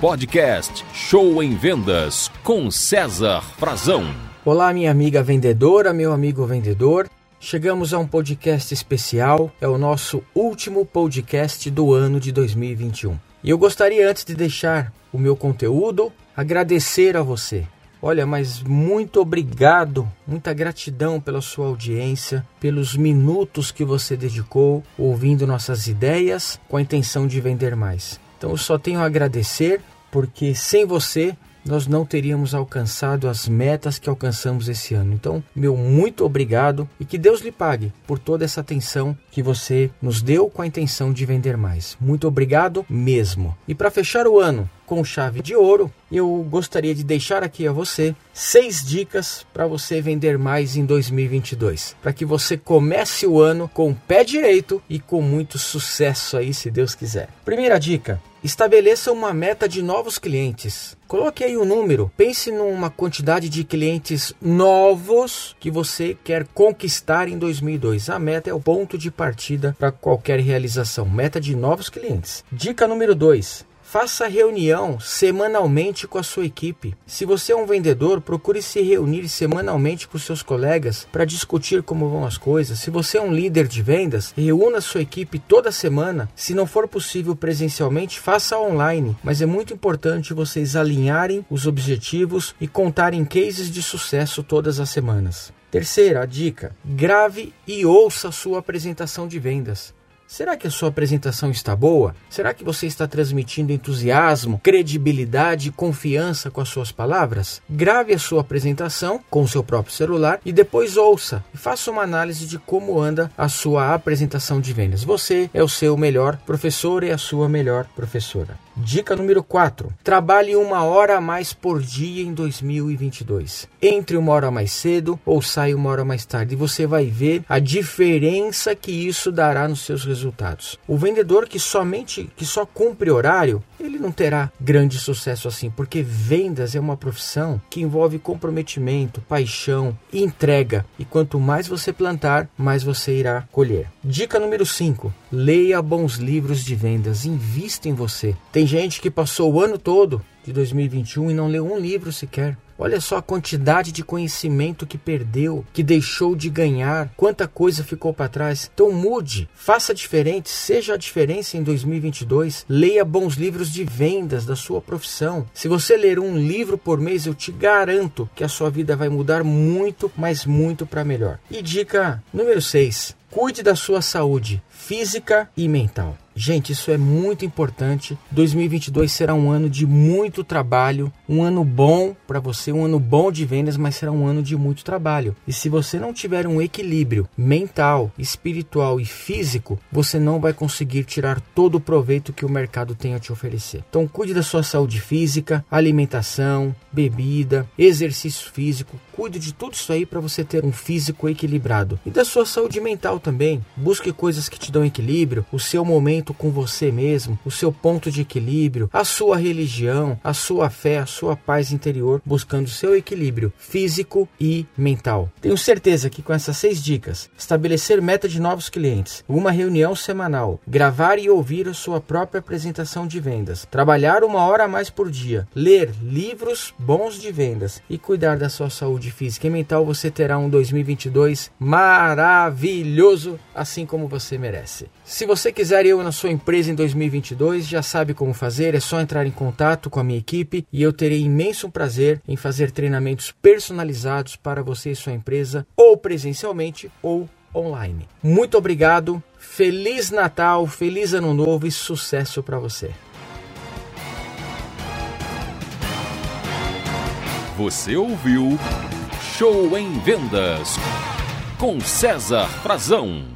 podcast Show em Vendas com César Frazão. Olá, minha amiga vendedora, meu amigo vendedor. Chegamos a um podcast especial, é o nosso último podcast do ano de 2021. E eu gostaria, antes de deixar o meu conteúdo, agradecer a você. Olha, mas muito obrigado, muita gratidão pela sua audiência, pelos minutos que você dedicou ouvindo nossas ideias com a intenção de vender mais. Então eu só tenho a agradecer, porque sem você nós não teríamos alcançado as metas que alcançamos esse ano. Então, meu muito obrigado e que Deus lhe pague por toda essa atenção que você nos deu com a intenção de vender mais. Muito obrigado mesmo. E para fechar o ano com chave de ouro, eu gostaria de deixar aqui a você seis dicas para você vender mais em 2022, para que você comece o ano com o pé direito e com muito sucesso aí, se Deus quiser. Primeira dica: Estabeleça uma meta de novos clientes. Coloque aí um número. Pense numa quantidade de clientes novos que você quer conquistar em 2002. A meta é o ponto de partida para qualquer realização. Meta de novos clientes. Dica número 2. Faça reunião semanalmente com a sua equipe. Se você é um vendedor, procure se reunir semanalmente com seus colegas para discutir como vão as coisas. Se você é um líder de vendas, reúna sua equipe toda semana. Se não for possível presencialmente, faça online. Mas é muito importante vocês alinharem os objetivos e contarem cases de sucesso todas as semanas. Terceira dica: grave e ouça a sua apresentação de vendas. Será que a sua apresentação está boa? Será que você está transmitindo entusiasmo, credibilidade e confiança com as suas palavras? Grave a sua apresentação com o seu próprio celular e depois ouça e faça uma análise de como anda a sua apresentação de vendas. Você é o seu melhor professor e a sua melhor professora. Dica número 4. Trabalhe uma hora a mais por dia em 2022. Entre uma hora mais cedo ou saia uma hora mais tarde. E você vai ver a diferença que isso dará nos seus resultados. O vendedor que somente que só cumpre horário, ele não terá grande sucesso assim, porque vendas é uma profissão que envolve comprometimento, paixão e entrega. E quanto mais você plantar, mais você irá colher. Dica número 5. Leia bons livros de vendas, invista em você. Tem gente que passou o ano todo de 2021 e não leu um livro sequer. Olha só a quantidade de conhecimento que perdeu, que deixou de ganhar, quanta coisa ficou para trás. Então mude, faça diferente, seja a diferença em 2022. Leia bons livros de vendas da sua profissão. Se você ler um livro por mês, eu te garanto que a sua vida vai mudar muito, mas muito para melhor. E dica número 6: cuide da sua saúde física e mental. Gente, isso é muito importante. 2022 será um ano de muito trabalho, um ano bom para você, um ano bom de vendas, mas será um ano de muito trabalho. E se você não tiver um equilíbrio mental, espiritual e físico, você não vai conseguir tirar todo o proveito que o mercado tem a te oferecer. Então, cuide da sua saúde física, alimentação, bebida, exercício físico, cuide de tudo isso aí para você ter um físico equilibrado. E da sua saúde mental também. Busque coisas que te dão equilíbrio, o seu momento com você mesmo, o seu ponto de equilíbrio, a sua religião, a sua fé, a sua paz interior, buscando o seu equilíbrio físico e mental. Tenho certeza que com essas seis dicas, estabelecer meta de novos clientes, uma reunião semanal, gravar e ouvir a sua própria apresentação de vendas, trabalhar uma hora a mais por dia, ler livros bons de vendas e cuidar da sua saúde física e mental, você terá um 2022 maravilhoso, assim como você merece. Se você quiser eu na sua empresa em 2022, já sabe como fazer, é só entrar em contato com a minha equipe e eu terei imenso prazer em fazer treinamentos personalizados para você e sua empresa, ou presencialmente ou online. Muito obrigado, feliz Natal, feliz Ano Novo e sucesso para você. Você ouviu Show em Vendas com César Frazão.